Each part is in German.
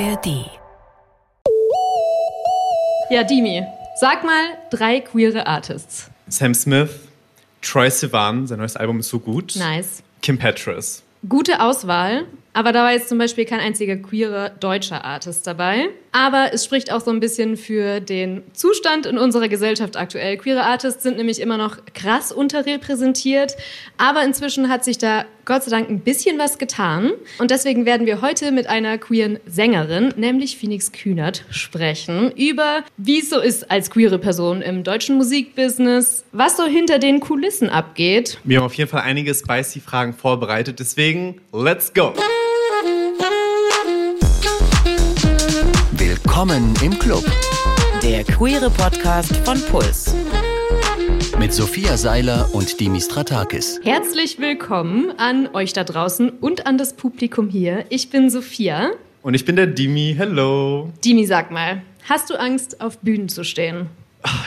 ARD. Ja, Dimi, sag mal drei queere Artists. Sam Smith, Troy Sivan, sein neues Album ist so gut. Nice. Kim Petras. Gute Auswahl, aber da war jetzt zum Beispiel kein einziger queerer deutscher Artist dabei. Aber es spricht auch so ein bisschen für den Zustand in unserer Gesellschaft aktuell. Queere Artists sind nämlich immer noch krass unterrepräsentiert, aber inzwischen hat sich da Gott sei Dank ein bisschen was getan. Und deswegen werden wir heute mit einer queeren Sängerin, nämlich Phoenix Kühnert, sprechen über, wie es so ist als queere Person im deutschen Musikbusiness, was so hinter den Kulissen abgeht. Wir haben auf jeden Fall einige spicy Fragen vorbereitet, deswegen let's go! Willkommen im Club. Der queere Podcast von Puls. Mit Sophia Seiler und Dimis Stratakis. Herzlich willkommen an euch da draußen und an das Publikum hier. Ich bin Sophia. Und ich bin der Dimi. Hello. Dimi, sag mal, hast du Angst, auf Bühnen zu stehen?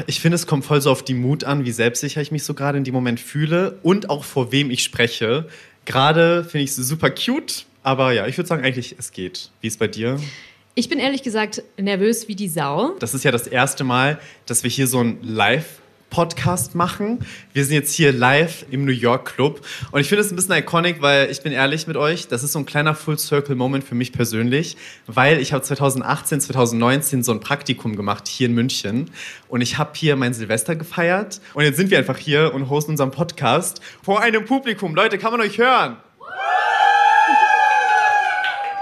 Ich finde, es kommt voll so auf die Mut an, wie selbstsicher ich mich so gerade in dem Moment fühle und auch vor wem ich spreche. Gerade finde ich es super cute, aber ja, ich würde sagen, eigentlich, es geht. Wie ist es bei dir? Ich bin ehrlich gesagt nervös wie die Sau. Das ist ja das erste Mal, dass wir hier so ein Live- Podcast machen. Wir sind jetzt hier live im New York Club und ich finde es ein bisschen iconic, weil ich bin ehrlich mit euch, das ist so ein kleiner Full Circle Moment für mich persönlich, weil ich habe 2018, 2019 so ein Praktikum gemacht hier in München und ich habe hier mein Silvester gefeiert und jetzt sind wir einfach hier und hosten unseren Podcast vor einem Publikum. Leute, kann man euch hören? I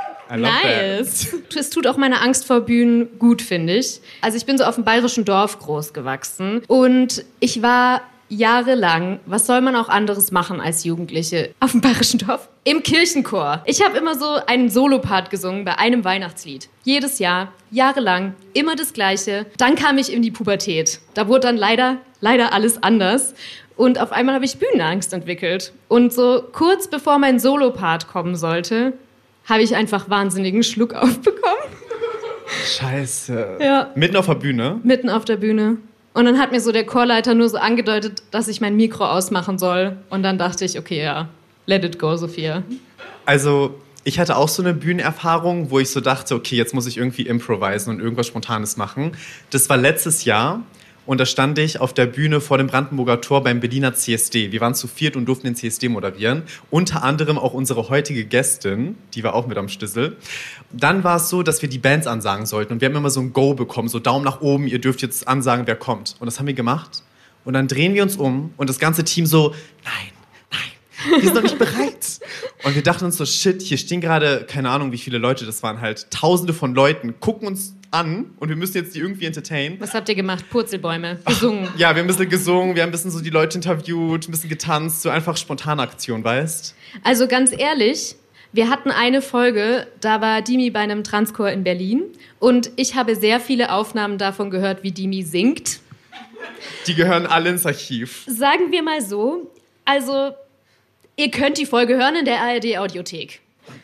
love nice. Es tut auch meine Angst vor Bühnen gut, finde ich. Also ich bin so auf dem bayerischen Dorf groß gewachsen und ich war jahrelang, was soll man auch anderes machen als Jugendliche auf dem bayerischen Dorf? Im Kirchenchor. Ich habe immer so einen Solopart gesungen bei einem Weihnachtslied. Jedes Jahr, jahrelang, immer das Gleiche. Dann kam ich in die Pubertät. Da wurde dann leider, leider alles anders. Und auf einmal habe ich Bühnenangst entwickelt. Und so kurz bevor mein Solopart kommen sollte, habe ich einfach wahnsinnigen Schluck aufbekommen. Scheiße. Ja. Mitten auf der Bühne? Mitten auf der Bühne. Und dann hat mir so der Chorleiter nur so angedeutet, dass ich mein Mikro ausmachen soll. Und dann dachte ich, okay, ja, let it go, Sophia. Also, ich hatte auch so eine Bühnenerfahrung, wo ich so dachte, okay, jetzt muss ich irgendwie improvisen und irgendwas Spontanes machen. Das war letztes Jahr. Und da stand ich auf der Bühne vor dem Brandenburger Tor beim Berliner CSD. Wir waren zu viert und durften den CSD moderieren. Unter anderem auch unsere heutige Gästin, die war auch mit am Stissel. Dann war es so, dass wir die Bands ansagen sollten. Und wir haben immer so ein Go bekommen, so Daumen nach oben, ihr dürft jetzt ansagen, wer kommt. Und das haben wir gemacht. Und dann drehen wir uns um und das ganze Team so, nein, wir sind noch nicht bereit. Und wir dachten uns so, shit, hier stehen gerade, keine Ahnung, wie viele Leute das waren, halt tausende von Leuten, gucken uns an und wir müssen jetzt die irgendwie entertainen. Was habt ihr gemacht? Purzelbäume, gesungen? Ach, ja, wir haben ein bisschen gesungen, wir haben ein bisschen so die Leute interviewt, ein bisschen getanzt, so einfach spontane Aktion, weißt? Also ganz ehrlich, wir hatten eine Folge, da war Dimi bei einem Transchor in Berlin und ich habe sehr viele Aufnahmen davon gehört, wie Dimi singt. Die gehören alle ins Archiv. Sagen wir mal so, also Ihr könnt die Folge hören in der ARD Audiothek.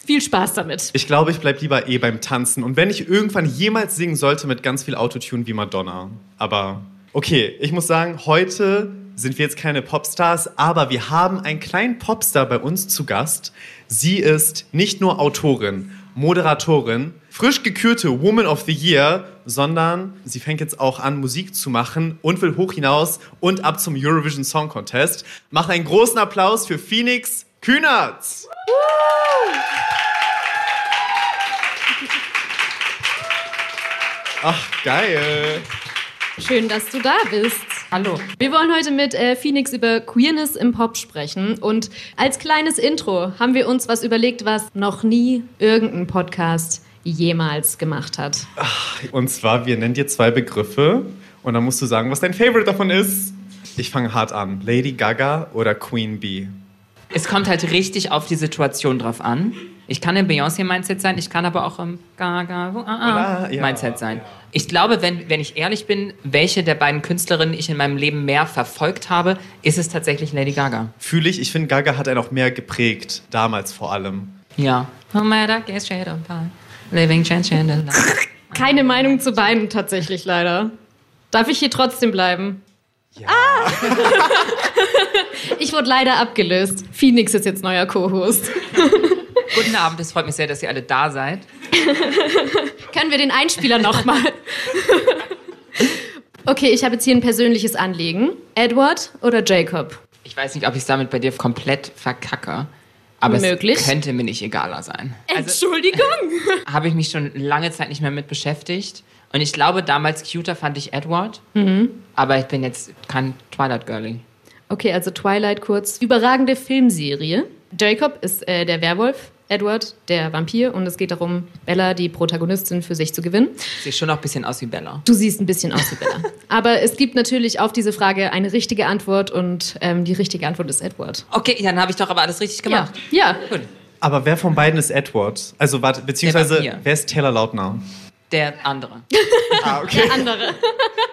Viel Spaß damit. Ich glaube, ich bleibe lieber eh beim Tanzen. Und wenn ich irgendwann jemals singen sollte mit ganz viel Autotune wie Madonna. Aber okay, ich muss sagen, heute sind wir jetzt keine Popstars, aber wir haben einen kleinen Popstar bei uns zu Gast. Sie ist nicht nur Autorin, Moderatorin, frisch gekürte Woman of the Year, sondern sie fängt jetzt auch an, Musik zu machen und will hoch hinaus und ab zum Eurovision Song Contest. Macht einen großen Applaus für Phoenix Kühnert. Ach, geil. Schön, dass du da bist. Hallo. Wir wollen heute mit äh, Phoenix über Queerness im Pop sprechen. Und als kleines Intro haben wir uns was überlegt, was noch nie irgendein Podcast jemals gemacht hat. Ach, und zwar, wir nennen dir zwei Begriffe und dann musst du sagen, was dein Favorite davon ist. Ich fange hart an. Lady Gaga oder Queen Bee? Es kommt halt richtig auf die Situation drauf an. Ich kann im Beyoncé-Mindset sein, ich kann aber auch im Gaga-Mindset sein. Ich glaube, wenn, wenn ich ehrlich bin, welche der beiden Künstlerinnen ich in meinem Leben mehr verfolgt habe, ist es tatsächlich Lady Gaga. Fühle ich. Ich finde, Gaga hat einen auch mehr geprägt, damals vor allem. Ja. No matter, get straight on Living chance Keine Meinung zu beiden tatsächlich leider. Darf ich hier trotzdem bleiben? Ja. Ah! ich wurde leider abgelöst. Phoenix ist jetzt neuer Co-Host. Guten Abend, es freut mich sehr, dass ihr alle da seid. Können wir den Einspieler nochmal? okay, ich habe jetzt hier ein persönliches Anliegen. Edward oder Jacob? Ich weiß nicht, ob ich es damit bei dir komplett verkacke. Aber Möglich. es könnte mir nicht egaler sein. Also, Entschuldigung. Habe ich mich schon lange Zeit nicht mehr mit beschäftigt. Und ich glaube, damals cuter fand ich Edward. Mhm. Aber ich bin jetzt kein Twilight Girlie. Okay, also Twilight kurz. Überragende Filmserie. Jacob ist äh, der Werwolf. Edward, der Vampir, und es geht darum, Bella, die Protagonistin, für sich zu gewinnen. Sieht schon noch ein bisschen aus wie Bella. Du siehst ein bisschen aus wie Bella. Aber es gibt natürlich auf diese Frage eine richtige Antwort und ähm, die richtige Antwort ist Edward. Okay, dann habe ich doch aber alles richtig gemacht. Ja. ja. Gut. Aber wer von beiden ist Edward? Also, warte, beziehungsweise, wer ist Taylor Lautner? Der andere. ah, okay. Der andere.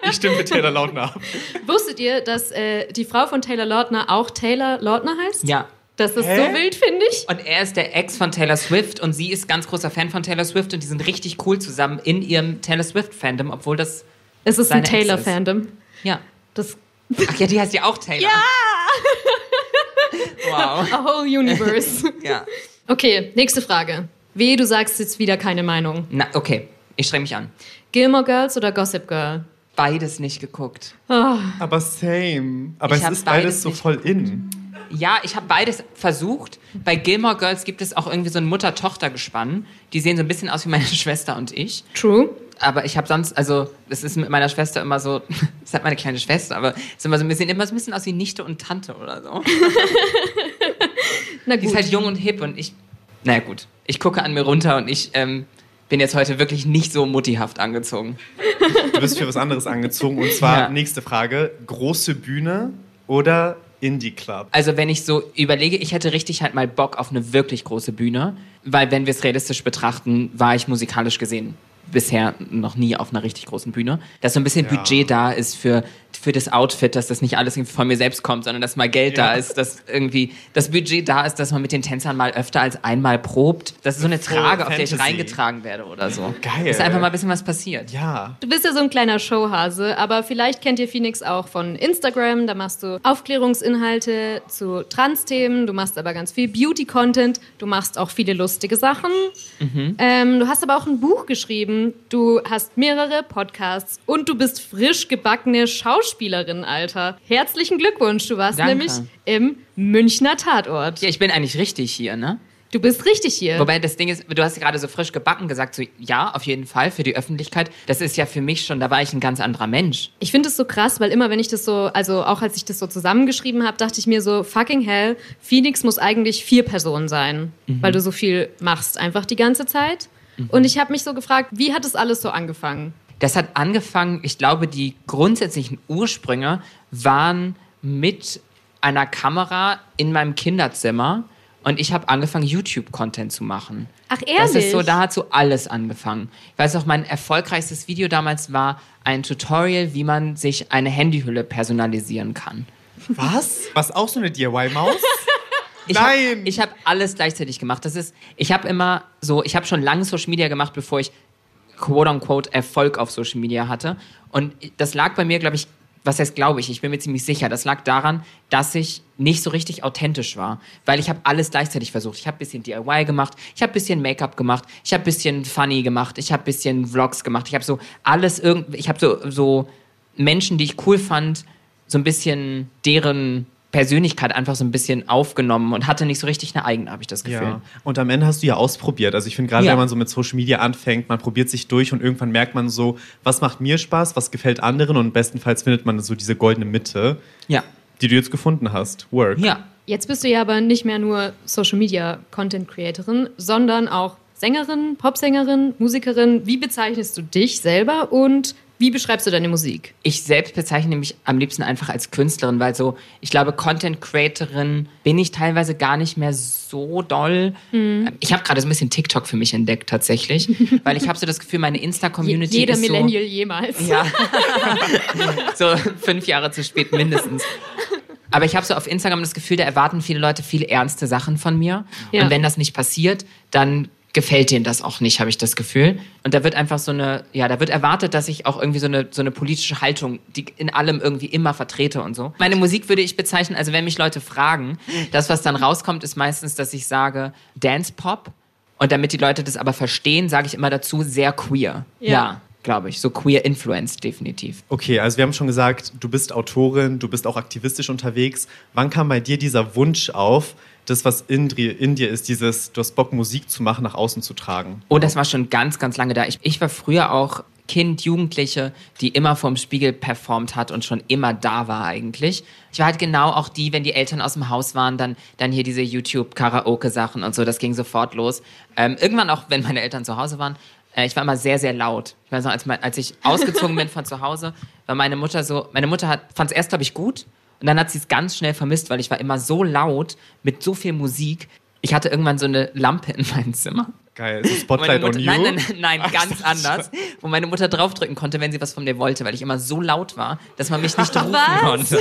Ich stimme mit Taylor Lautner ab. Wusstet ihr, dass äh, die Frau von Taylor Lautner auch Taylor Lautner heißt? Ja. Das ist Hä? so wild, finde ich. Und er ist der Ex von Taylor Swift und sie ist ganz großer Fan von Taylor Swift und die sind richtig cool zusammen in ihrem Taylor Swift-Fandom, obwohl das. Es ist ein Taylor-Fandom. Ja. Das Ach ja, die heißt ja auch Taylor. Ja! wow. A whole universe. ja. Okay, nächste Frage. Weh, du sagst jetzt wieder keine Meinung. Na, okay. Ich streng mich an. Gilmore Girls oder Gossip Girl? Beides nicht geguckt. Oh. Aber same. Aber ich es ist beides, beides so voll in. Ja, ich habe beides versucht. Bei Gilmore Girls gibt es auch irgendwie so ein Mutter-Tochter-Gespann. Die sehen so ein bisschen aus wie meine Schwester und ich. True. Aber ich habe sonst, also es ist mit meiner Schwester immer so, ist halt meine kleine Schwester, aber es ist immer so ein bisschen, immer so ein bisschen aus wie Nichte und Tante oder so. Na gut. Die ist halt jung und hip und ich, naja gut, ich gucke an mir runter und ich ähm, bin jetzt heute wirklich nicht so muttihaft angezogen. Du bist für was anderes angezogen und zwar ja. nächste Frage, große Bühne oder Indie Club. Also wenn ich so überlege, ich hätte richtig halt mal Bock auf eine wirklich große Bühne, weil wenn wir es realistisch betrachten, war ich musikalisch gesehen bisher noch nie auf einer richtig großen Bühne. Dass so ein bisschen ja. Budget da ist für, für das Outfit, dass das nicht alles von mir selbst kommt, sondern dass mal Geld ja. da ist, dass irgendwie das Budget da ist, dass man mit den Tänzern mal öfter als einmal probt. Das ist so eine Trage, auf der ich reingetragen werde oder so. Geil. Dass einfach mal ein bisschen was passiert. Ja. Du bist ja so ein kleiner Showhase, aber vielleicht kennt ihr Phoenix auch von Instagram. Da machst du Aufklärungsinhalte zu Trans-Themen, du machst aber ganz viel Beauty-Content, du machst auch viele lustige Sachen. Mhm. Ähm, du hast aber auch ein Buch geschrieben, du hast mehrere Podcasts und du bist frisch gebackene Schauspielerin, Alter. Herzlichen Glückwunsch, du warst Danke. nämlich im Münchner Tatort. Ja, ich bin eigentlich richtig hier, ne? Du bist richtig hier. Wobei das Ding ist, du hast gerade so frisch gebacken gesagt, so ja, auf jeden Fall für die Öffentlichkeit. Das ist ja für mich schon, da war ich ein ganz anderer Mensch. Ich finde es so krass, weil immer wenn ich das so, also auch als ich das so zusammengeschrieben habe, dachte ich mir so, fucking hell, Phoenix muss eigentlich vier Personen sein, mhm. weil du so viel machst einfach die ganze Zeit. Mhm. Und ich habe mich so gefragt, wie hat das alles so angefangen? Das hat angefangen, ich glaube, die grundsätzlichen Ursprünge waren mit einer Kamera in meinem Kinderzimmer und ich habe angefangen, YouTube-Content zu machen. Ach, ehrlich? Das ist so, da hat so alles angefangen. Ich weiß auch, mein erfolgreichstes Video damals war ein Tutorial, wie man sich eine Handyhülle personalisieren kann. Was? Was auch so eine DIY-Maus? Ich Nein! Hab, ich habe alles gleichzeitig gemacht. Das ist, ich habe immer so, ich habe schon lange Social Media gemacht, bevor ich quote unquote Erfolg auf Social Media hatte. Und das lag bei mir, glaube ich, was heißt glaube ich, ich bin mir ziemlich sicher, das lag daran, dass ich nicht so richtig authentisch war, weil ich habe alles gleichzeitig versucht. Ich habe bisschen DIY gemacht, ich habe bisschen Make-up gemacht, ich habe bisschen Funny gemacht, ich habe bisschen Vlogs gemacht, ich habe so alles irgendwie, ich habe so so Menschen, die ich cool fand, so ein bisschen deren Persönlichkeit einfach so ein bisschen aufgenommen und hatte nicht so richtig eine eigene, habe ich das Gefühl. Ja. Und am Ende hast du ja ausprobiert. Also ich finde gerade, ja. wenn man so mit Social Media anfängt, man probiert sich durch und irgendwann merkt man so, was macht mir Spaß, was gefällt anderen und bestenfalls findet man so diese goldene Mitte, ja. die du jetzt gefunden hast. Work. Ja. Jetzt bist du ja aber nicht mehr nur Social Media Content Creatorin, sondern auch Sängerin, Popsängerin, Musikerin. Wie bezeichnest du dich selber und wie beschreibst du deine Musik? Ich selbst bezeichne mich am liebsten einfach als Künstlerin, weil so, ich glaube, Content Creatorin bin ich teilweise gar nicht mehr so doll. Mhm. Ich habe gerade so ein bisschen TikTok für mich entdeckt tatsächlich, weil ich habe so das Gefühl, meine Insta-Community Je, Jeder ist Millennial so, jemals. Ja, so fünf Jahre zu spät mindestens. Aber ich habe so auf Instagram das Gefühl, da erwarten viele Leute viel ernste Sachen von mir. Ja. Und wenn das nicht passiert, dann gefällt denen das auch nicht, habe ich das Gefühl. Und da wird einfach so eine, ja, da wird erwartet, dass ich auch irgendwie so eine, so eine politische Haltung, die in allem irgendwie immer vertrete und so. Meine Musik würde ich bezeichnen, also wenn mich Leute fragen, das, was dann rauskommt, ist meistens, dass ich sage Dance Pop Und damit die Leute das aber verstehen, sage ich immer dazu, sehr queer. ja. ja glaube ich. So queer influenced definitiv. Okay, also wir haben schon gesagt, du bist Autorin, du bist auch aktivistisch unterwegs. Wann kam bei dir dieser Wunsch auf, das, was in, in, dir ist, dieses, du hast Bock, Musik zu machen, nach außen zu tragen? Oh, das war schon ganz, ganz lange da. Ich, ich war früher auch Kind, Jugendliche, die immer vorm Spiegel performt hat und schon immer da war eigentlich. Ich war halt genau auch die, wenn die Eltern aus dem Haus waren, dann, dann hier diese YouTube-Karaoke-Sachen und so, das ging sofort los. Ähm, irgendwann auch, wenn meine Eltern zu Hause waren, äh, ich war immer sehr, sehr laut. Ich weiß noch, als, als ich ausgezogen bin von zu Hause, war meine Mutter so, meine Mutter fand es erst, glaube ich, gut und dann hat sie es ganz schnell vermisst, weil ich war immer so laut mit so viel Musik. Ich hatte irgendwann so eine Lampe in meinem Zimmer. Geil, so Spotlight Mutter, on you? Nein, nein, nein, Ach, ganz anders. Wo meine Mutter draufdrücken konnte, wenn sie was von mir wollte, weil ich immer so laut war, dass man mich nicht rufen konnte.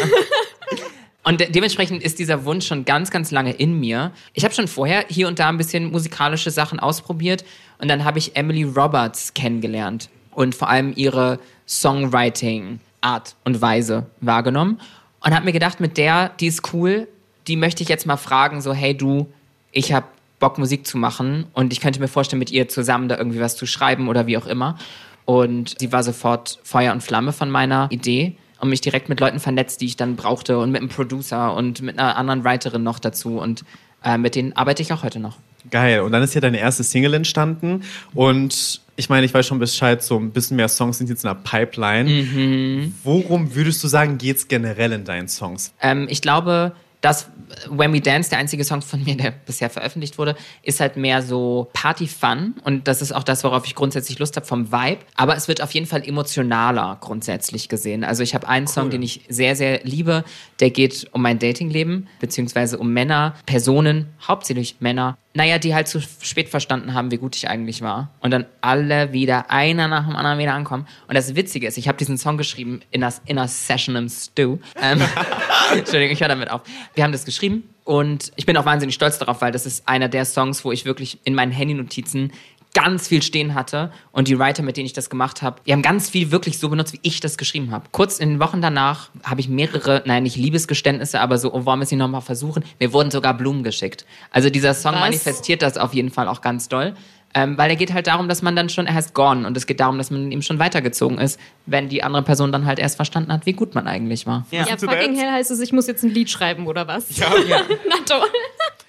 Und de dementsprechend ist dieser Wunsch schon ganz, ganz lange in mir. Ich habe schon vorher hier und da ein bisschen musikalische Sachen ausprobiert und dann habe ich Emily Roberts kennengelernt und vor allem ihre Songwriting-Art und Weise wahrgenommen und habe mir gedacht, mit der, die ist cool, die möchte ich jetzt mal fragen, so hey du, ich habe Bock, Musik zu machen. Und ich könnte mir vorstellen, mit ihr zusammen da irgendwie was zu schreiben oder wie auch immer. Und sie war sofort Feuer und Flamme von meiner Idee und mich direkt mit Leuten vernetzt, die ich dann brauchte und mit einem Producer und mit einer anderen Writerin noch dazu. Und äh, mit denen arbeite ich auch heute noch. Geil. Und dann ist ja deine erste Single entstanden. Und ich meine, ich weiß schon Bescheid, so ein bisschen mehr Songs sind jetzt in der Pipeline. Mhm. Worum würdest du sagen, geht es generell in deinen Songs? Ähm, ich glaube, das When We Dance, der einzige Song von mir, der bisher veröffentlicht wurde, ist halt mehr so Party-Fun. Und das ist auch das, worauf ich grundsätzlich Lust habe vom Vibe. Aber es wird auf jeden Fall emotionaler grundsätzlich gesehen. Also ich habe einen cool. Song, den ich sehr, sehr liebe. Der geht um mein Datingleben, beziehungsweise um Männer, Personen, hauptsächlich Männer, naja, die halt zu spät verstanden haben, wie gut ich eigentlich war. Und dann alle wieder, einer nach dem anderen wieder ankommen. Und das Witzige ist, ich habe diesen Song geschrieben in einer, in Session im Stew. Ähm, Entschuldigung, ich höre damit auf. Wir haben das geschrieben und ich bin auch wahnsinnig stolz darauf, weil das ist einer der Songs, wo ich wirklich in meinen Handy-Notizen ganz viel stehen hatte und die Writer, mit denen ich das gemacht habe, die haben ganz viel wirklich so benutzt, wie ich das geschrieben habe. Kurz in den Wochen danach habe ich mehrere, nein, nicht Liebesgeständnisse, aber so, oh, wollen wir es nicht nochmal versuchen? Mir wurden sogar Blumen geschickt. Also dieser Song Was? manifestiert das auf jeden Fall auch ganz doll. Ähm, weil er geht halt darum, dass man dann schon, er heißt Gone und es geht darum, dass man ihm schon weitergezogen ist, wenn die andere Person dann halt erst verstanden hat, wie gut man eigentlich war. Ja, ja fucking hell heißt es, ich muss jetzt ein Lied schreiben oder was? Ja. ja. Na toll.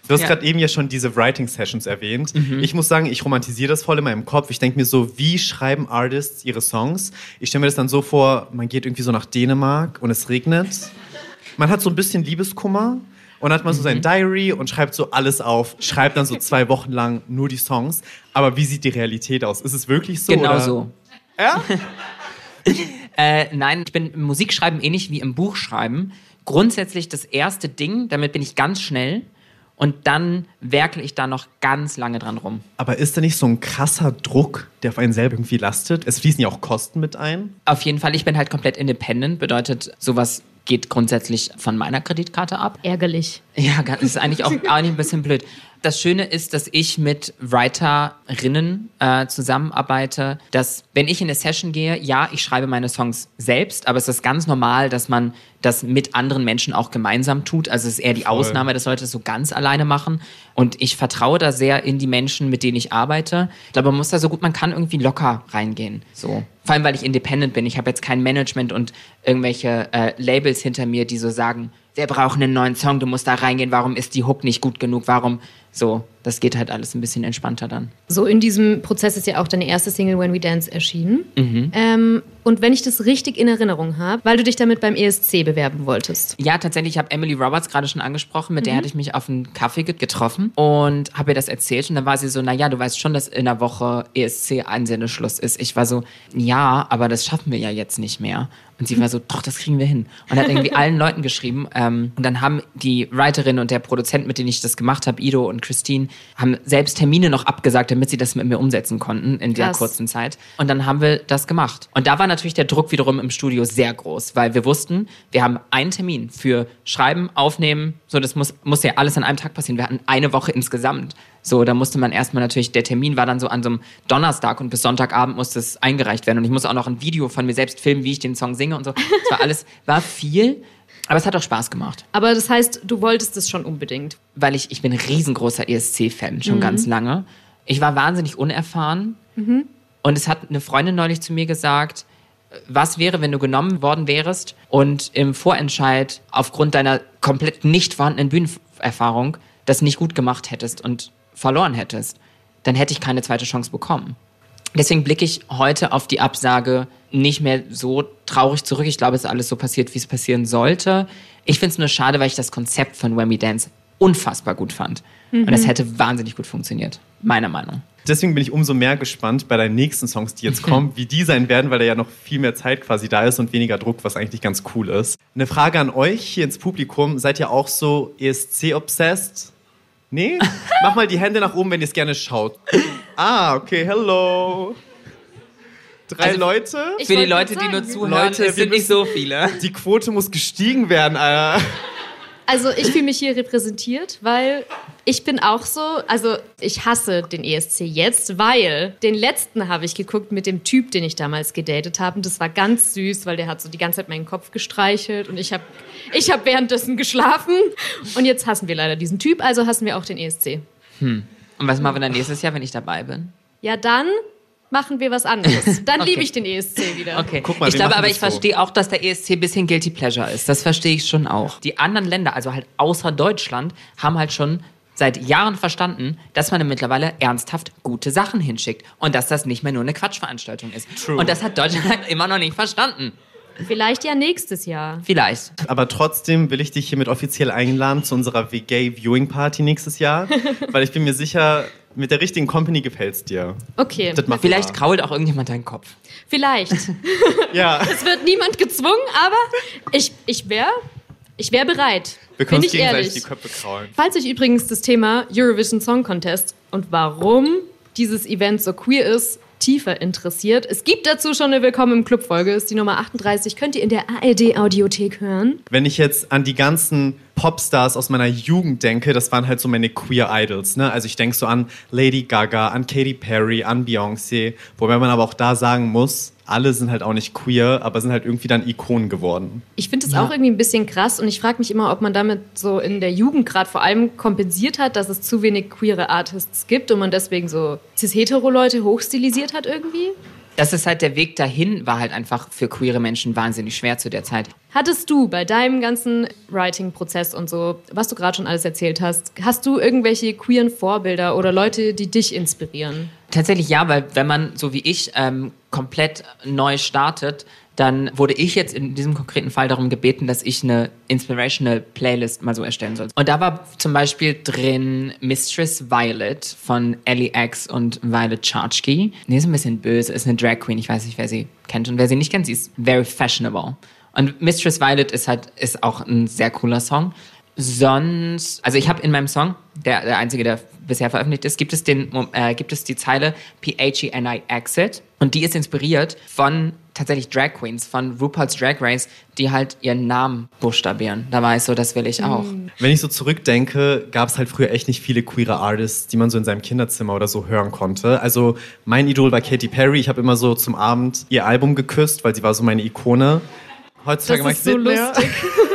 Du hast ja. gerade eben ja schon diese Writing Sessions erwähnt. Mhm. Ich muss sagen, ich romantisiere das voll in meinem Kopf. Ich denke mir so, wie schreiben Artists ihre Songs? Ich stelle mir das dann so vor, man geht irgendwie so nach Dänemark und es regnet. Man hat so ein bisschen Liebeskummer und hat man so sein mhm. Diary und schreibt so alles auf, schreibt dann so zwei Wochen lang nur die Songs. Aber wie sieht die Realität aus? Ist es wirklich so? Genau oder? so. Ja? äh, nein, ich bin im Musikschreiben ähnlich wie im Buchschreiben. Grundsätzlich das erste Ding, damit bin ich ganz schnell und dann werkel ich da noch ganz lange dran rum. Aber ist da nicht so ein krasser Druck, der auf einen selber irgendwie lastet? Es fließen ja auch Kosten mit ein. Auf jeden Fall, ich bin halt komplett independent, bedeutet sowas geht grundsätzlich von meiner Kreditkarte ab. Ärgerlich. Ja, das ist eigentlich auch eigentlich ein bisschen blöd. Das Schöne ist, dass ich mit Writerinnen äh, zusammenarbeite, dass wenn ich in eine Session gehe, ja, ich schreibe meine Songs selbst, aber es ist ganz normal, dass man das mit anderen Menschen auch gemeinsam tut. Also es ist eher die Voll. Ausnahme, dass Leute das so ganz alleine machen. Und ich vertraue da sehr in die Menschen, mit denen ich arbeite. Ich glaube, man muss da so gut man kann irgendwie locker reingehen. So. Vor allem, weil ich independent bin. Ich habe jetzt kein Management und irgendwelche äh, Labels hinter mir, die so sagen, wir brauchen einen neuen Song, du musst da reingehen, warum ist die Hook nicht gut genug, warum so, das geht halt alles ein bisschen entspannter dann. So in diesem Prozess ist ja auch deine erste Single When We Dance erschienen. Mhm. Ähm, und wenn ich das richtig in Erinnerung habe, weil du dich damit beim ESC bewerben wolltest. Ja, tatsächlich, ich habe Emily Roberts gerade schon angesprochen, mit mhm. der hatte ich mich auf einen Kaffee getroffen und habe ihr das erzählt und dann war sie so, naja, du weißt schon, dass in der Woche ESC-Einsendeschluss ist. Ich war so, ja, aber das schaffen wir ja jetzt nicht mehr. Und sie war so, doch, das kriegen wir hin. Und hat irgendwie allen Leuten geschrieben. Ähm, und dann haben die Writerin und der Produzent, mit denen ich das gemacht habe, Ido und Christine, haben selbst Termine noch abgesagt, damit sie das mit mir umsetzen konnten in der kurzen Zeit. Und dann haben wir das gemacht. Und da war natürlich der Druck wiederum im Studio sehr groß, weil wir wussten, wir haben einen Termin für Schreiben, Aufnehmen. So, das muss, muss ja alles an einem Tag passieren. Wir hatten eine Woche insgesamt. So, da musste man erstmal natürlich, der Termin war dann so an so einem Donnerstag und bis Sonntagabend musste es eingereicht werden. Und ich musste auch noch ein Video von mir selbst filmen, wie ich den Song singe und so. Das war alles, war viel. Aber es hat auch Spaß gemacht. Aber das heißt, du wolltest es schon unbedingt. Weil ich, ich bin ein riesengroßer ESC-Fan, schon mhm. ganz lange. Ich war wahnsinnig unerfahren. Mhm. Und es hat eine Freundin neulich zu mir gesagt, was wäre, wenn du genommen worden wärst und im Vorentscheid aufgrund deiner komplett nicht vorhandenen Bühnenerfahrung das nicht gut gemacht hättest und verloren hättest, dann hätte ich keine zweite Chance bekommen. Deswegen blicke ich heute auf die Absage nicht mehr so traurig zurück. Ich glaube, es ist alles so passiert, wie es passieren sollte. Ich finde es nur schade, weil ich das Konzept von Whammy Dance unfassbar gut fand. Mhm. Und es hätte wahnsinnig gut funktioniert, meiner Meinung. Deswegen bin ich umso mehr gespannt bei deinen nächsten Songs, die jetzt kommen, wie die sein werden, weil da ja noch viel mehr Zeit quasi da ist und weniger Druck, was eigentlich ganz cool ist. Eine Frage an euch hier ins Publikum. Seid ihr auch so ESC-obsessed? Nee? Mach mal die Hände nach oben, wenn ihr es gerne schaut. Ah, okay, hello. Drei also, Leute? Für die Leute, die nur zuhören, Leute, es sind nicht so viele. Die Quote muss gestiegen werden, Alter. Also ich fühle mich hier repräsentiert, weil ich bin auch so, also ich hasse den ESC jetzt, weil den letzten habe ich geguckt mit dem Typ, den ich damals gedatet habe. Und das war ganz süß, weil der hat so die ganze Zeit meinen Kopf gestreichelt und ich habe ich hab währenddessen geschlafen. Und jetzt hassen wir leider diesen Typ, also hassen wir auch den ESC. Hm. Und was machen wir dann nächstes Jahr, wenn ich dabei bin? Ja, dann machen wir was anderes. Dann okay. liebe ich den ESC wieder. Okay. Guck mal, ich glaube aber, ich so. verstehe auch, dass der ESC ein bisschen Guilty Pleasure ist. Das verstehe ich schon auch. Die anderen Länder, also halt außer Deutschland, haben halt schon seit Jahren verstanden, dass man mittlerweile ernsthaft gute Sachen hinschickt und dass das nicht mehr nur eine Quatschveranstaltung ist. True. Und das hat Deutschland halt immer noch nicht verstanden. Vielleicht ja nächstes Jahr. Vielleicht. Aber trotzdem will ich dich hiermit offiziell einladen zu unserer VGay Viewing Party nächstes Jahr, weil ich bin mir sicher, mit der richtigen Company gefällt es dir. Okay. Vielleicht krault auch irgendjemand deinen Kopf. Vielleicht. ja. Es wird niemand gezwungen, aber ich, ich wäre ich wär bereit. Wir können uns gegenseitig die Köpfe kraulen. Falls euch übrigens das Thema Eurovision Song Contest und warum dieses Event so queer ist, tiefer interessiert. Es gibt dazu schon eine Willkommen im Club Folge, ist die Nummer 38, könnt ihr in der ARD Audiothek hören. Wenn ich jetzt an die ganzen Popstars aus meiner Jugend denke, das waren halt so meine Queer Idols. Ne? Also ich denke so an Lady Gaga, an Katy Perry, an Beyoncé, wobei man aber auch da sagen muss, alle sind halt auch nicht queer, aber sind halt irgendwie dann Ikonen geworden. Ich finde es ja. auch irgendwie ein bisschen krass und ich frage mich immer, ob man damit so in der Jugend gerade vor allem kompensiert hat, dass es zu wenig queere Artists gibt und man deswegen so cis-hetero-Leute hochstilisiert hat irgendwie das ist halt der Weg dahin, war halt einfach für queere Menschen wahnsinnig schwer zu der Zeit. Hattest du bei deinem ganzen Writing-Prozess und so, was du gerade schon alles erzählt hast, hast du irgendwelche queeren Vorbilder oder Leute, die dich inspirieren? Tatsächlich ja, weil wenn man, so wie ich, ähm, komplett neu startet, dann wurde ich jetzt in diesem konkreten Fall darum gebeten, dass ich eine Inspirational Playlist mal so erstellen soll. Und da war zum Beispiel drin Mistress Violet von Ellie X und Violet Chachki. Die ist ein bisschen böse, ist eine Drag Queen. Ich weiß nicht, wer sie kennt. Und wer sie nicht kennt, sie ist very fashionable. Und Mistress Violet ist halt, ist auch ein sehr cooler Song. Sonst, also ich habe in meinem Song, der, der einzige, der bisher veröffentlicht ist, gibt es, den, äh, gibt es die Zeile P-H-E-N-I Exit. Und die ist inspiriert von tatsächlich Drag Queens, von RuPaul's Drag Race, die halt ihren Namen buchstabieren. Da war ich so, das will ich auch. Mhm. Wenn ich so zurückdenke, gab es halt früher echt nicht viele queere Artists, die man so in seinem Kinderzimmer oder so hören konnte. Also mein Idol war Katy Perry. Ich habe immer so zum Abend ihr Album geküsst, weil sie war so meine Ikone. Heutzutage das ist so lustig.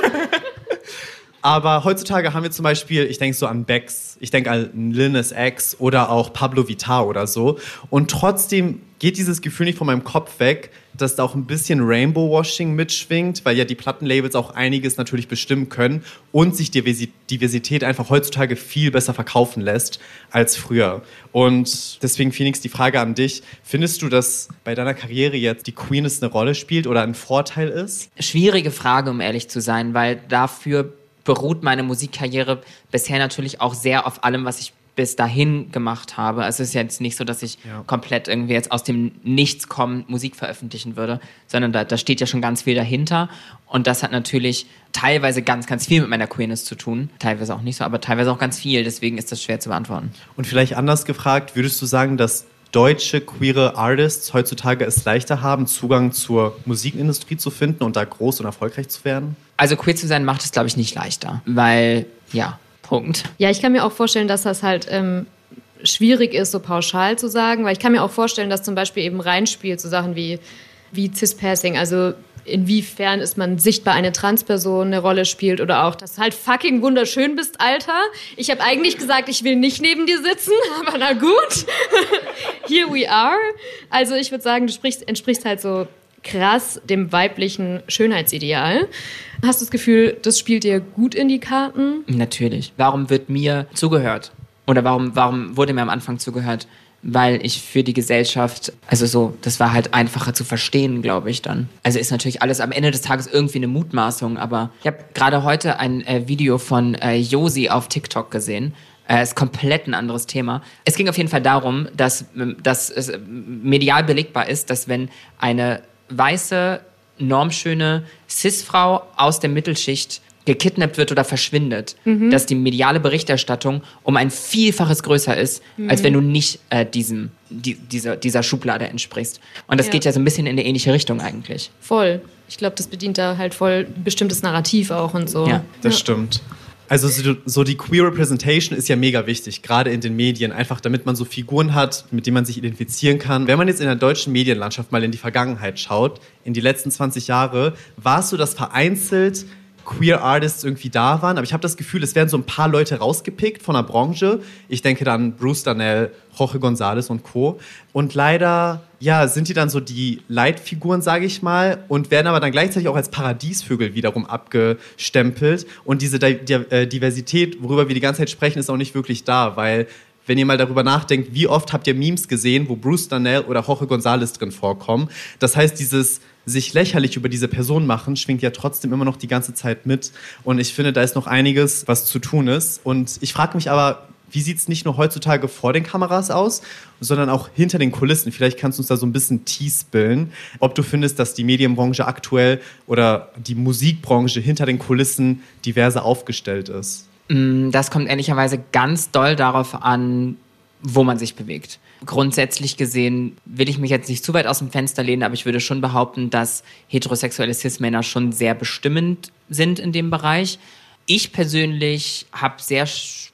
Aber heutzutage haben wir zum Beispiel, ich denke so an Bex, ich denke an Linus X oder auch Pablo Vitar oder so. Und trotzdem geht dieses Gefühl nicht von meinem Kopf weg, dass da auch ein bisschen Rainbow-Washing mitschwingt, weil ja die Plattenlabels auch einiges natürlich bestimmen können und sich Diversität einfach heutzutage viel besser verkaufen lässt als früher. Und deswegen, Phoenix, die Frage an dich. Findest du, dass bei deiner Karriere jetzt die Queerness eine Rolle spielt oder ein Vorteil ist? Schwierige Frage, um ehrlich zu sein, weil dafür beruht meine Musikkarriere bisher natürlich auch sehr auf allem, was ich bis dahin gemacht habe. Also es ist jetzt nicht so, dass ich ja. komplett irgendwie jetzt aus dem Nichts kommend Musik veröffentlichen würde, sondern da, da steht ja schon ganz viel dahinter. Und das hat natürlich teilweise ganz, ganz viel mit meiner Queerness zu tun. Teilweise auch nicht so, aber teilweise auch ganz viel. Deswegen ist das schwer zu beantworten. Und vielleicht anders gefragt, würdest du sagen, dass deutsche queere Artists heutzutage es leichter haben, Zugang zur Musikindustrie zu finden und da groß und erfolgreich zu werden? Also queer zu sein macht es, glaube ich, nicht leichter, weil, ja, Punkt. Ja, ich kann mir auch vorstellen, dass das halt ähm, schwierig ist, so pauschal zu sagen, weil ich kann mir auch vorstellen, dass zum Beispiel eben reinspielt so Sachen wie, wie Cis-Passing. Also inwiefern ist man sichtbar eine Transperson eine Rolle spielt oder auch, dass du halt fucking wunderschön bist, Alter. Ich habe eigentlich gesagt, ich will nicht neben dir sitzen, aber na gut. Here we are. Also ich würde sagen, du sprichst, entsprichst halt so krass dem weiblichen Schönheitsideal. Hast du das Gefühl, das spielt dir gut in die Karten? Natürlich. Warum wird mir zugehört? Oder warum, warum wurde mir am Anfang zugehört? Weil ich für die Gesellschaft, also so, das war halt einfacher zu verstehen, glaube ich dann. Also ist natürlich alles am Ende des Tages irgendwie eine Mutmaßung, aber ich habe gerade heute ein äh, Video von äh, Josi auf TikTok gesehen. Äh, ist komplett ein anderes Thema. Es ging auf jeden Fall darum, dass, dass es medial belegbar ist, dass wenn eine weiße, normschöne Cis-Frau aus der Mittelschicht gekidnappt wird oder verschwindet, mhm. dass die mediale Berichterstattung um ein Vielfaches größer ist, mhm. als wenn du nicht äh, diesem, die, dieser, dieser Schublade entsprichst. Und das ja. geht ja so ein bisschen in eine ähnliche Richtung eigentlich. Voll. Ich glaube, das bedient da halt voll bestimmtes Narrativ auch und so. Ja, das ja. stimmt. Also so die Queer Representation ist ja mega wichtig, gerade in den Medien, einfach damit man so Figuren hat, mit denen man sich identifizieren kann. Wenn man jetzt in der deutschen Medienlandschaft mal in die Vergangenheit schaut, in die letzten 20 Jahre, war es so, dass vereinzelt Queer Artists irgendwie da waren, aber ich habe das Gefühl, es werden so ein paar Leute rausgepickt von der Branche. Ich denke dann Bruce Danell, Jorge González und Co. Und leider, ja, sind die dann so die Leitfiguren, sage ich mal, und werden aber dann gleichzeitig auch als Paradiesvögel wiederum abgestempelt. Und diese äh, Diversität, worüber wir die ganze Zeit sprechen, ist auch nicht wirklich da, weil wenn ihr mal darüber nachdenkt, wie oft habt ihr Memes gesehen, wo Bruce Danell oder Jorge González drin vorkommen. Das heißt, dieses sich lächerlich über diese Person machen, schwingt ja trotzdem immer noch die ganze Zeit mit. Und ich finde, da ist noch einiges, was zu tun ist. Und ich frage mich aber, wie sieht es nicht nur heutzutage vor den Kameras aus, sondern auch hinter den Kulissen? Vielleicht kannst du uns da so ein bisschen teaspillen, ob du findest, dass die Medienbranche aktuell oder die Musikbranche hinter den Kulissen diverser aufgestellt ist. Mm, das kommt ehrlicherweise ganz doll darauf an, wo man sich bewegt grundsätzlich gesehen will ich mich jetzt nicht zu weit aus dem Fenster lehnen, aber ich würde schon behaupten, dass heterosexuelle Cis-Männer schon sehr bestimmend sind in dem Bereich. Ich persönlich habe sehr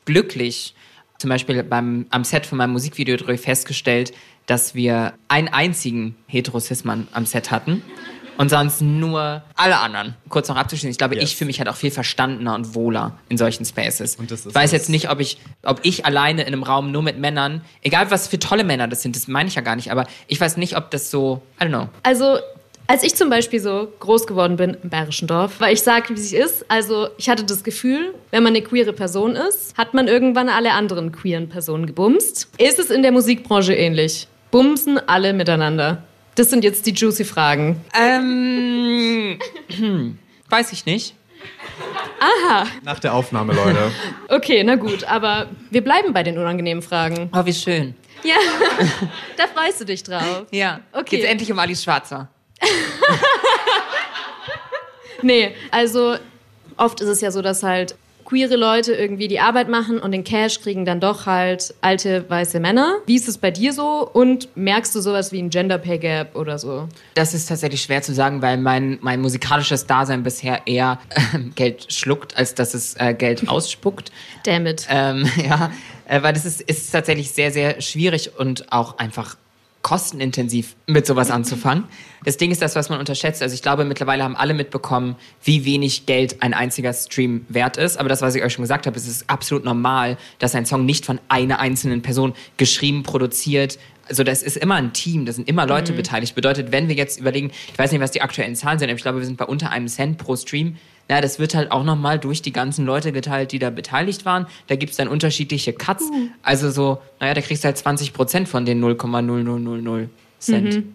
glücklich, zum Beispiel beim, am Set von meinem Musikvideo festgestellt, dass wir einen einzigen Hetero-Cis-Mann am Set hatten und sonst nur alle anderen. Kurz noch abzuschließen, ich glaube, yes. ich fühle mich halt auch viel verstandener und wohler in solchen Spaces. ich weiß jetzt nicht, ob ich, ob ich alleine in einem Raum nur mit Männern, egal was für tolle Männer das sind, das meine ich ja gar nicht, aber ich weiß nicht, ob das so, I don't know. Also als ich zum Beispiel so groß geworden bin im bayerischen Dorf, weil ich sage, wie es ist, also ich hatte das Gefühl, wenn man eine queere Person ist, hat man irgendwann alle anderen queeren Personen gebumst. Ist es in der Musikbranche ähnlich? Bumsen alle miteinander? Das sind jetzt die juicy Fragen. Ähm, hm, weiß ich nicht. Aha. Nach der Aufnahme, Leute. Okay, na gut, aber wir bleiben bei den unangenehmen Fragen. Oh, wie schön. Ja, da freust du dich drauf. Ja. Okay. Geht's endlich um Alice Schwarzer. nee, also oft ist es ja so, dass halt queere Leute irgendwie die Arbeit machen und den Cash kriegen dann doch halt alte weiße Männer. Wie ist es bei dir so und merkst du sowas wie ein Gender Pay Gap oder so? Das ist tatsächlich schwer zu sagen, weil mein, mein musikalisches Dasein bisher eher äh, Geld schluckt, als dass es äh, Geld ausspuckt. Damn it. Ähm, ja, äh, weil das ist, ist tatsächlich sehr, sehr schwierig und auch einfach kostenintensiv mit sowas anzufangen. Das Ding ist das, was man unterschätzt. Also ich glaube, mittlerweile haben alle mitbekommen, wie wenig Geld ein einziger Stream wert ist. Aber das, was ich euch schon gesagt habe, es ist absolut normal, dass ein Song nicht von einer einzelnen Person geschrieben, produziert, also das ist immer ein Team, da sind immer Leute mhm. beteiligt. Bedeutet, wenn wir jetzt überlegen, ich weiß nicht, was die aktuellen Zahlen sind, aber ich glaube, wir sind bei unter einem Cent pro Stream. Ja, das wird halt auch nochmal durch die ganzen Leute geteilt, die da beteiligt waren. Da gibt es dann unterschiedliche Cuts. Mhm. Also so, naja, da kriegst du halt 20 Prozent von den 0,0000 Cent. Mhm.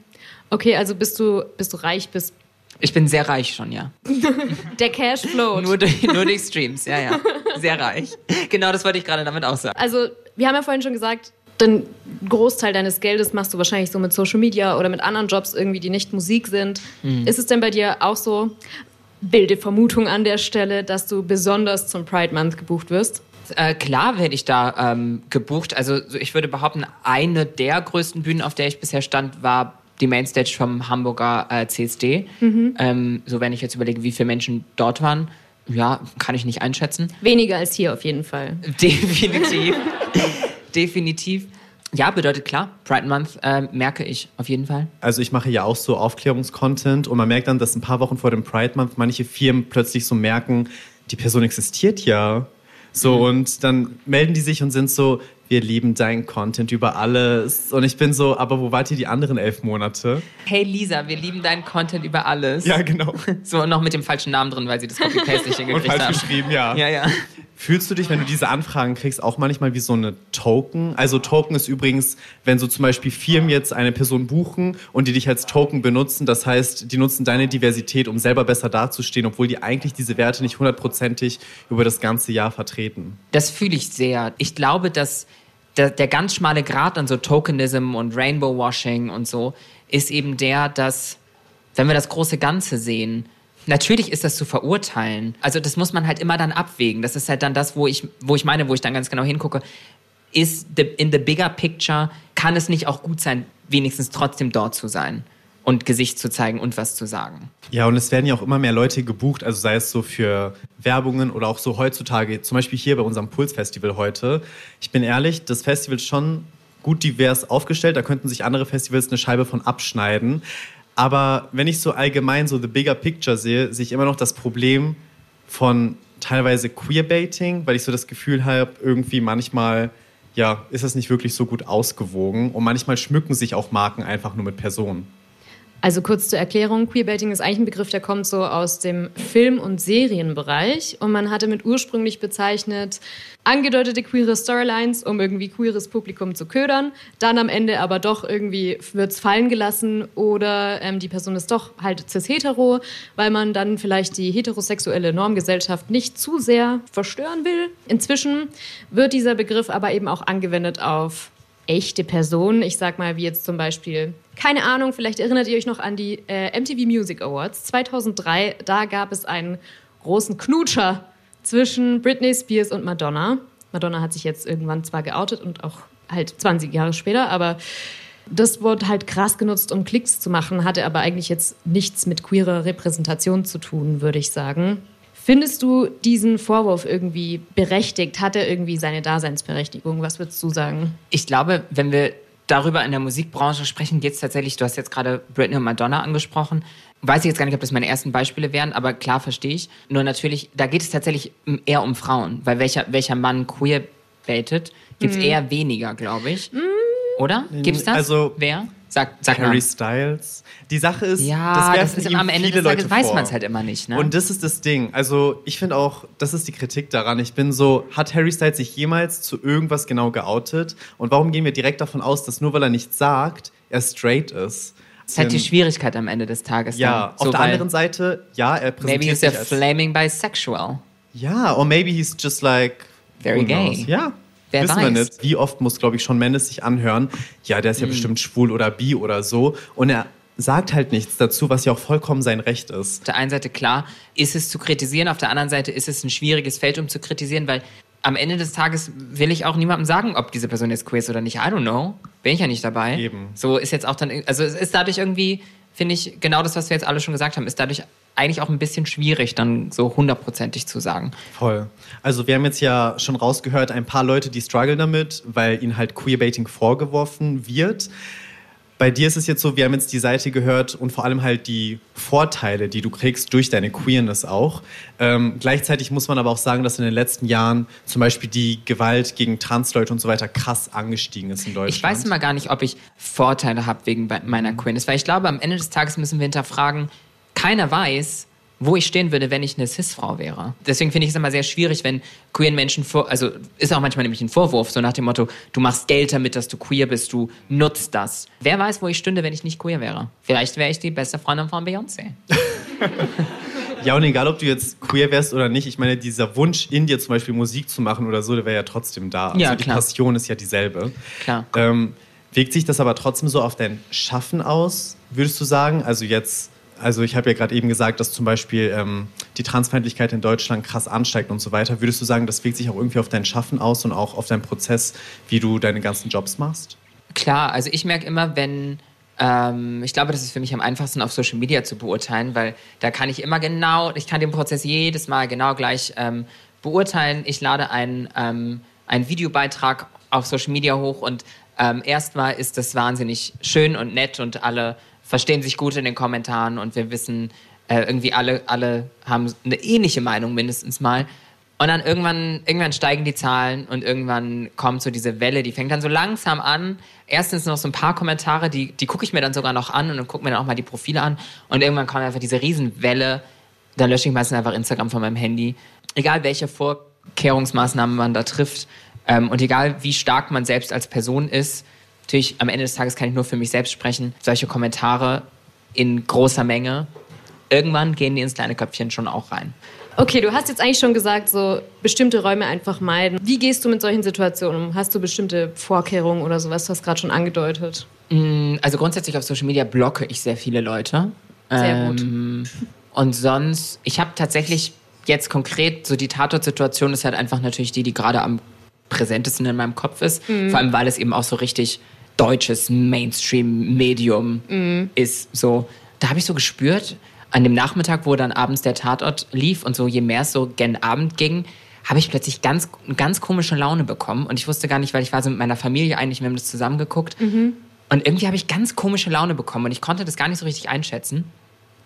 Okay, also bist du, bist du reich, bist ich bin sehr reich schon, ja. Der Cash float. nur, durch, nur durch Streams, ja, ja. Sehr reich. Genau das wollte ich gerade damit auch sagen. Also, wir haben ja vorhin schon gesagt, den Großteil deines Geldes machst du wahrscheinlich so mit Social Media oder mit anderen Jobs irgendwie, die nicht Musik sind. Mhm. Ist es denn bei dir auch so, wilde Vermutung an der Stelle, dass du besonders zum Pride Month gebucht wirst? Äh, klar werde ich da ähm, gebucht. Also ich würde behaupten, eine der größten Bühnen, auf der ich bisher stand, war die Mainstage vom Hamburger äh, CSD. Mhm. Ähm, so wenn ich jetzt überlege, wie viele Menschen dort waren, ja, kann ich nicht einschätzen. Weniger als hier auf jeden Fall. Definitiv. Definitiv. Ja, bedeutet klar. Pride Month äh, merke ich auf jeden Fall. Also ich mache ja auch so Aufklärungskontent und man merkt dann, dass ein paar Wochen vor dem Pride Month manche Firmen plötzlich so merken, die Person existiert ja. So, mhm. und dann melden die sich und sind so, wir lieben deinen Content über alles. Und ich bin so, aber wo wart ihr die anderen elf Monate? Hey Lisa, wir lieben deinen Content über alles. Ja, genau. So, und noch mit dem falschen Namen drin, weil sie das Copy-Paste nicht hingekriegt haben. Und falsch geschrieben, ja. Ja, ja. Fühlst du dich, wenn du diese Anfragen kriegst, auch manchmal wie so eine Token? Also Token ist übrigens, wenn so zum Beispiel Firmen jetzt eine Person buchen und die dich als Token benutzen, das heißt, die nutzen deine Diversität, um selber besser dazustehen, obwohl die eigentlich diese Werte nicht hundertprozentig über das ganze Jahr vertreten. Das fühle ich sehr. Ich glaube, dass der, der ganz schmale Grad an so Tokenism und Rainbow Washing und so ist eben der, dass, wenn wir das große Ganze sehen, Natürlich ist das zu verurteilen. Also das muss man halt immer dann abwägen. Das ist halt dann das, wo ich, wo ich meine, wo ich dann ganz genau hingucke. Ist the, in the bigger picture, kann es nicht auch gut sein, wenigstens trotzdem dort zu sein und Gesicht zu zeigen und was zu sagen. Ja, und es werden ja auch immer mehr Leute gebucht, also sei es so für Werbungen oder auch so heutzutage, zum Beispiel hier bei unserem Puls-Festival heute. Ich bin ehrlich, das Festival ist schon gut divers aufgestellt, da könnten sich andere Festivals eine Scheibe von abschneiden. Aber wenn ich so allgemein so the bigger picture sehe, sehe ich immer noch das Problem von teilweise Queerbaiting, weil ich so das Gefühl habe, irgendwie manchmal ja, ist das nicht wirklich so gut ausgewogen und manchmal schmücken sich auch Marken einfach nur mit Personen. Also kurz zur Erklärung, Queerbaiting ist eigentlich ein Begriff, der kommt so aus dem Film- und Serienbereich und man hatte mit ursprünglich bezeichnet angedeutete queere Storylines, um irgendwie queeres Publikum zu ködern, dann am Ende aber doch irgendwie wird es fallen gelassen oder ähm, die Person ist doch halt cis-hetero, weil man dann vielleicht die heterosexuelle Normgesellschaft nicht zu sehr verstören will. Inzwischen wird dieser Begriff aber eben auch angewendet auf echte Personen. Ich sag mal, wie jetzt zum Beispiel, keine Ahnung, vielleicht erinnert ihr euch noch an die äh, MTV Music Awards 2003. Da gab es einen großen Knutscher zwischen Britney Spears und Madonna. Madonna hat sich jetzt irgendwann zwar geoutet und auch halt 20 Jahre später, aber das wurde halt krass genutzt, um Klicks zu machen, hatte aber eigentlich jetzt nichts mit queerer Repräsentation zu tun, würde ich sagen. Findest du diesen Vorwurf irgendwie berechtigt? Hat er irgendwie seine Daseinsberechtigung? Was würdest du sagen? Ich glaube, wenn wir darüber in der Musikbranche sprechen, geht es tatsächlich, du hast jetzt gerade Britney und Madonna angesprochen. Weiß ich jetzt gar nicht, ob das meine ersten Beispiele wären, aber klar verstehe ich. Nur natürlich, da geht es tatsächlich eher um Frauen, weil welcher, welcher Mann queer baitet, gibt es mhm. eher weniger, glaube ich. Mhm. Oder? Gibt es das? Also, Wer? Sag, sag Harry. Styles. Die Sache ist, ja, das, das ist am Ende des Tages weiß man es halt immer nicht. Ne? Und das ist das Ding. Also ich finde auch, das ist die Kritik daran. Ich bin so, hat Harry Styles sich jemals zu irgendwas genau geoutet? Und warum gehen wir direkt davon aus, dass nur weil er nichts sagt, er straight ist? Das ist halt die Schwierigkeit am Ende des Tages. Ja, dann. auf so, der anderen Seite, ja, er präsentiert Maybe he's a flaming bisexual. Ja, or maybe he's just like... Very gay. Ja, Wer Wissen weiß. wir nicht. Wie oft muss, glaube ich, schon Mendes sich anhören, ja, der ist ja mhm. bestimmt schwul oder bi oder so. Und er sagt halt nichts dazu, was ja auch vollkommen sein Recht ist. Auf der einen Seite klar, ist es zu kritisieren, auf der anderen Seite ist es ein schwieriges Feld, um zu kritisieren, weil am Ende des Tages will ich auch niemandem sagen, ob diese Person jetzt queer ist oder nicht. I don't know. Bin ich ja nicht dabei. Eben. So ist jetzt auch dann, also es ist dadurch irgendwie, finde ich, genau das, was wir jetzt alle schon gesagt haben, ist dadurch eigentlich auch ein bisschen schwierig, dann so hundertprozentig zu sagen. Voll. Also wir haben jetzt ja schon rausgehört, ein paar Leute, die strugglen damit, weil ihnen halt Queerbaiting vorgeworfen wird. Bei dir ist es jetzt so, wir haben jetzt die Seite gehört und vor allem halt die Vorteile, die du kriegst durch deine Queerness auch. Ähm, gleichzeitig muss man aber auch sagen, dass in den letzten Jahren zum Beispiel die Gewalt gegen Transleute und so weiter krass angestiegen ist in Deutschland. Ich weiß immer gar nicht, ob ich Vorteile habe wegen meiner Queerness, weil ich glaube, am Ende des Tages müssen wir hinterfragen, keiner weiß, wo ich stehen würde, wenn ich eine Cis-Frau wäre. Deswegen finde ich es immer sehr schwierig, wenn queeren Menschen vor, also ist auch manchmal nämlich ein Vorwurf, so nach dem Motto, du machst Geld damit, dass du queer bist, du nutzt das. Wer weiß, wo ich stünde, wenn ich nicht queer wäre? Vielleicht wäre ich die beste Freundin von Beyoncé. ja, und egal, ob du jetzt queer wärst oder nicht, ich meine, dieser Wunsch in dir zum Beispiel Musik zu machen oder so, der wäre ja trotzdem da. Also ja, die Passion ist ja dieselbe. Klar. Ähm, wirkt sich das aber trotzdem so auf dein Schaffen aus, würdest du sagen? Also jetzt also ich habe ja gerade eben gesagt, dass zum Beispiel ähm, die Transfeindlichkeit in Deutschland krass ansteigt und so weiter. Würdest du sagen, das wirkt sich auch irgendwie auf dein Schaffen aus und auch auf deinen Prozess, wie du deine ganzen Jobs machst? Klar, also ich merke immer, wenn ähm, ich glaube, das ist für mich am einfachsten auf Social Media zu beurteilen, weil da kann ich immer genau, ich kann den Prozess jedes Mal genau gleich ähm, beurteilen. Ich lade einen, ähm, einen Videobeitrag auf Social Media hoch und Ähm, erstmal ist das wahnsinnig schön und nett und alle verstehen sich gut in den Kommentaren und wir wissen, äh, irgendwie alle, alle haben eine ähnliche Meinung mindestens mal. Und dann irgendwann, irgendwann steigen die Zahlen und irgendwann kommt so diese Welle, die fängt dann so langsam an. Erstens noch so ein paar Kommentare, die, die gucke ich mir dann sogar noch an und dann gucke mir dann auch mal die Profile an. Und irgendwann kommt einfach diese Riesenwelle. Dann lösche ich meistens einfach Instagram von meinem Handy. Egal welche Vorkehrungsmaßnahmen man da trifft ähm, und egal wie stark man selbst als Person ist, natürlich am Ende des Tages kann ich nur für mich selbst sprechen. Solche Kommentare in großer Menge, irgendwann gehen die ins kleine Köpfchen schon auch rein. Okay, du hast jetzt eigentlich schon gesagt, so bestimmte Räume einfach meiden. Wie gehst du mit solchen Situationen um? Hast du bestimmte Vorkehrungen oder sowas? Du hast gerade schon angedeutet. Mm, also grundsätzlich auf Social Media blocke ich sehr viele Leute. Sehr ähm, gut. Und sonst, ich habe tatsächlich jetzt konkret, so die Tatort-Situation ist halt einfach natürlich die, die gerade am präsentesten in meinem Kopf ist. Mhm. Vor allem, weil es eben auch so richtig deutsches Mainstream-Medium mhm. ist. So, da habe ich so gespürt, an dem Nachmittag, wo dann abends der Tatort lief und so je mehr es so gen Abend ging, habe ich plötzlich ganz, ganz komische Laune bekommen. Und ich wusste gar nicht, weil ich war so mit meiner Familie eigentlich, wir haben das zusammengeguckt. Mhm. Und irgendwie habe ich ganz komische Laune bekommen und ich konnte das gar nicht so richtig einschätzen.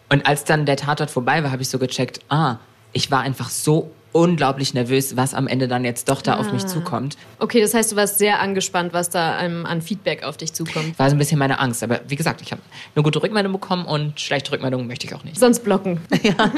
Und als dann der Tatort vorbei war, habe ich so gecheckt, ah, ich war einfach so unglaublich nervös, was am Ende dann jetzt doch da ah. auf mich ah. zukommt. Okay, das heißt, du warst sehr angespannt, was da ähm, an Feedback auf dich zukommt. War so ein bisschen meine Angst. Aber wie gesagt, ich habe eine gute Rückmeldung bekommen und schlechte Rückmeldungen möchte ich auch nicht. Sonst blocken. ja,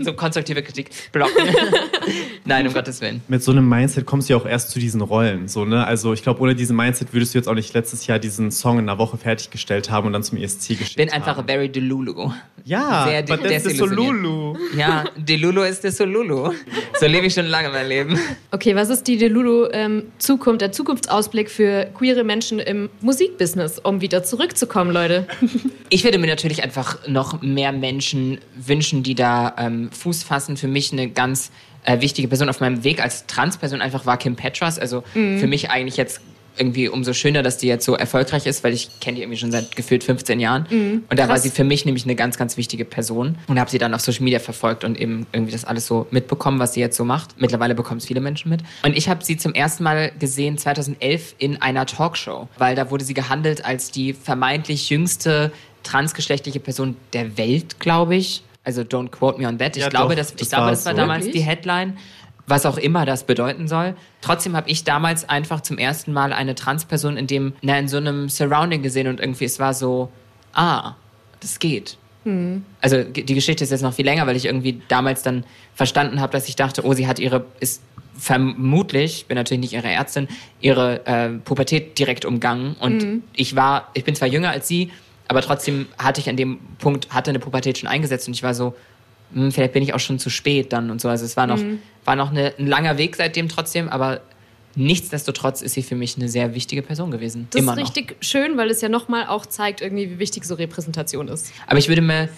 so konstruktive Kritik. Blocken. Nein, um Gottes Willen. Mit so einem Mindset kommst du ja auch erst zu diesen Rollen. So, ne? Also ich glaube, ohne diesen Mindset würdest du jetzt auch nicht letztes Jahr diesen Song in einer Woche fertiggestellt haben und dann zum ESC geschickt Ich bin einfach haben. very Delulu. Ja, sehr de but that's Solulu. Ja, Delulu ist der Solulu. So lebe ich schon lange mein Leben. Okay, was ist die Delulu ähm, Zukunft, der Zukunftsausblick für queere Menschen im Musikbusiness, um wieder zurückzukommen, Leute? Ich würde mir natürlich einfach noch mehr Menschen wünschen, die da ähm, Fuß fassen. Für mich eine ganz äh, wichtige Person auf meinem Weg als Transperson einfach war Kim Petras. Also mhm. für mich eigentlich jetzt irgendwie umso schöner, dass die jetzt so erfolgreich ist, weil ich kenne die irgendwie schon seit gefühlt 15 Jahren. Mhm, und da krass. war sie für mich nämlich eine ganz, ganz wichtige Person und habe sie dann auf Social Media verfolgt und eben irgendwie das alles so mitbekommen, was sie jetzt so macht. Mittlerweile bekommen es viele Menschen mit. Und ich habe sie zum ersten Mal gesehen 2011 in einer Talkshow, weil da wurde sie gehandelt als die vermeintlich jüngste transgeschlechtliche Person der Welt, glaube ich. Also don't quote me on that. Ich ja, glaube, doch, das, ich das glaube, das war so. damals Wirklich? die Headline was auch immer das bedeuten soll. Trotzdem habe ich damals einfach zum ersten Mal eine Transperson in dem, na, in so einem Surrounding gesehen und irgendwie es war so, ah, das geht. Mhm. Also die Geschichte ist jetzt noch viel länger, weil ich irgendwie damals dann verstanden habe, dass ich dachte, oh, sie hat ihre, ist vermutlich, bin natürlich nicht ihre Ärztin, ihre äh, Pubertät direkt umgangen und mhm. ich war, ich bin zwar jünger als sie, aber trotzdem hatte ich an dem Punkt, hatte eine Pubertät schon eingesetzt und ich war so, hm, vielleicht bin ich auch schon zu spät dann und so. Also es war noch, mhm. war noch eine, ein langer Weg seitdem trotzdem, aber nichtsdestotrotz ist sie für mich eine sehr wichtige Person gewesen. Das Immer ist richtig noch. schön, weil es ja nochmal auch zeigt, irgendwie, wie wichtig so Repräsentation ist. Aber ich würde mir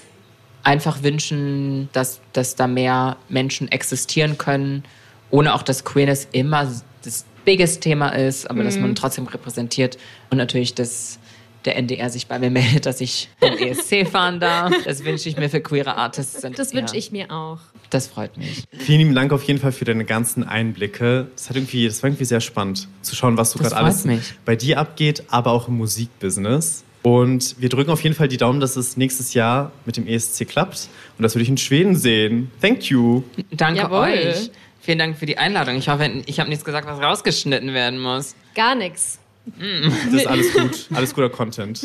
einfach wünschen, dass, dass da mehr Menschen existieren können, ohne auch, dass Queerness immer das biggest Thema ist, aber mhm. dass man trotzdem repräsentiert und natürlich das der NDR sich bei mir meldet, dass ich den ESC fahren darf. Das wünsche ich mir für queere Artists. Das wünsche ja. ich mir auch. Das freut mich. Vielen lieben Dank auf jeden Fall für deine ganzen Einblicke. Das, hat irgendwie, das war irgendwie sehr spannend zu schauen, was so gerade alles mich. bei dir abgeht, aber auch im Musikbusiness. Und wir drücken auf jeden Fall die Daumen, dass es nächstes Jahr mit dem ESC klappt und dass wir dich in Schweden sehen. Thank you. Danke Jawohl. euch. Vielen Dank für die Einladung. Ich hoffe, ich habe nichts gesagt, was rausgeschnitten werden muss. Gar nichts. Das ist alles gut. Alles guter Content.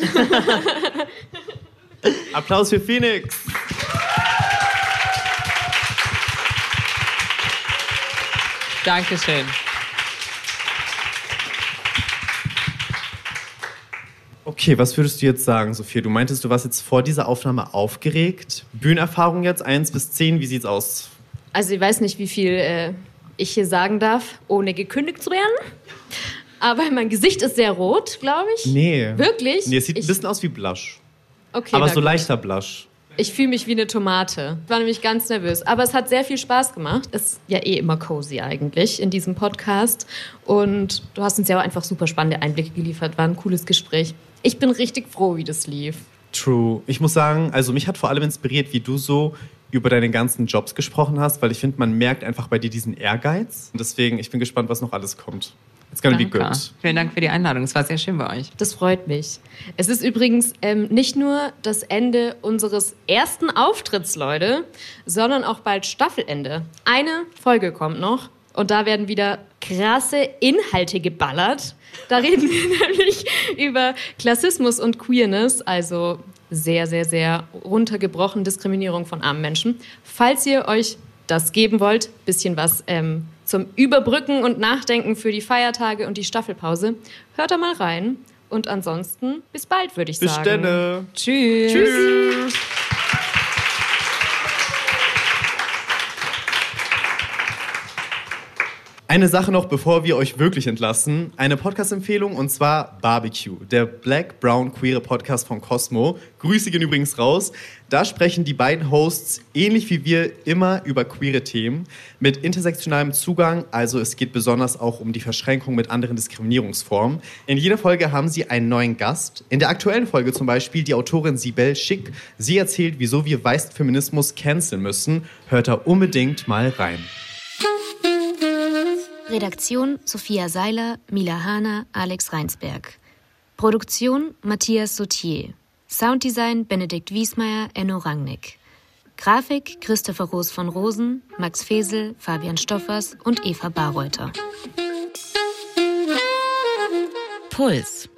Applaus für Phoenix. Dankeschön. Okay, was würdest du jetzt sagen, Sophia? Du meintest, du warst jetzt vor dieser Aufnahme aufgeregt. Bühnenerfahrung jetzt, 1 bis 10, wie sieht's aus? Also ich weiß nicht, wie viel äh, ich hier sagen darf, ohne gekündigt zu werden. Aber mein Gesicht ist sehr rot, glaube ich. Nee. Wirklich? Nee, es sieht ich... ein bisschen aus wie Blush. Okay. Aber so gut. leichter Blush. Ich fühle mich wie eine Tomate. Ich war nämlich ganz nervös. Aber es hat sehr viel Spaß gemacht. Ist ja eh immer cozy eigentlich in diesem Podcast. Und du hast uns ja auch einfach super spannende Einblicke geliefert. War ein cooles Gespräch. Ich bin richtig froh, wie das lief. True. Ich muss sagen, also mich hat vor allem inspiriert, wie du so über deine ganzen Jobs gesprochen hast, weil ich finde, man merkt einfach bei dir diesen Ehrgeiz. Und deswegen, ich bin gespannt, was noch alles kommt. It's gonna Danke. be good. Vielen Dank für die Einladung. Es war sehr schön bei euch. Das freut mich. Es ist übrigens ähm, nicht nur das Ende unseres ersten Auftritts, Leute, sondern auch bald Staffelende. Eine Folge kommt noch und da werden wieder krasse Inhalte geballert. Da reden wir nämlich über Klassismus und Queerness, also sehr, sehr, sehr runtergebrochen Diskriminierung von armen Menschen. Falls ihr euch das geben wollt, bisschen was ähm, zum Überbrücken und Nachdenken für die Feiertage und die Staffelpause, hört da mal rein. Und ansonsten bis bald, würde ich bis sagen. Bis. Tschüss. Tschüss. Eine Sache noch, bevor wir euch wirklich entlassen. Eine Podcast-Empfehlung und zwar Barbecue, der Black Brown Queere Podcast von Cosmo. Grüße gehen übrigens raus. Da sprechen die beiden Hosts ähnlich wie wir immer über queere Themen mit intersektionalem Zugang. Also es geht besonders auch um die Verschränkung mit anderen Diskriminierungsformen. In jeder Folge haben sie einen neuen Gast. In der aktuellen Folge zum Beispiel die Autorin Sibel Schick. Sie erzählt, wieso wir weißen Feminismus canceln müssen. Hört da unbedingt mal rein. Redaktion Sophia Seiler, Mila Hahner, Alex Reinsberg. Produktion Matthias Sautier. Sounddesign Benedikt Wiesmeier, Enno Rangnick. Grafik Christopher Roos von Rosen, Max Fesel, Fabian Stoffers und Eva Barreuter. Puls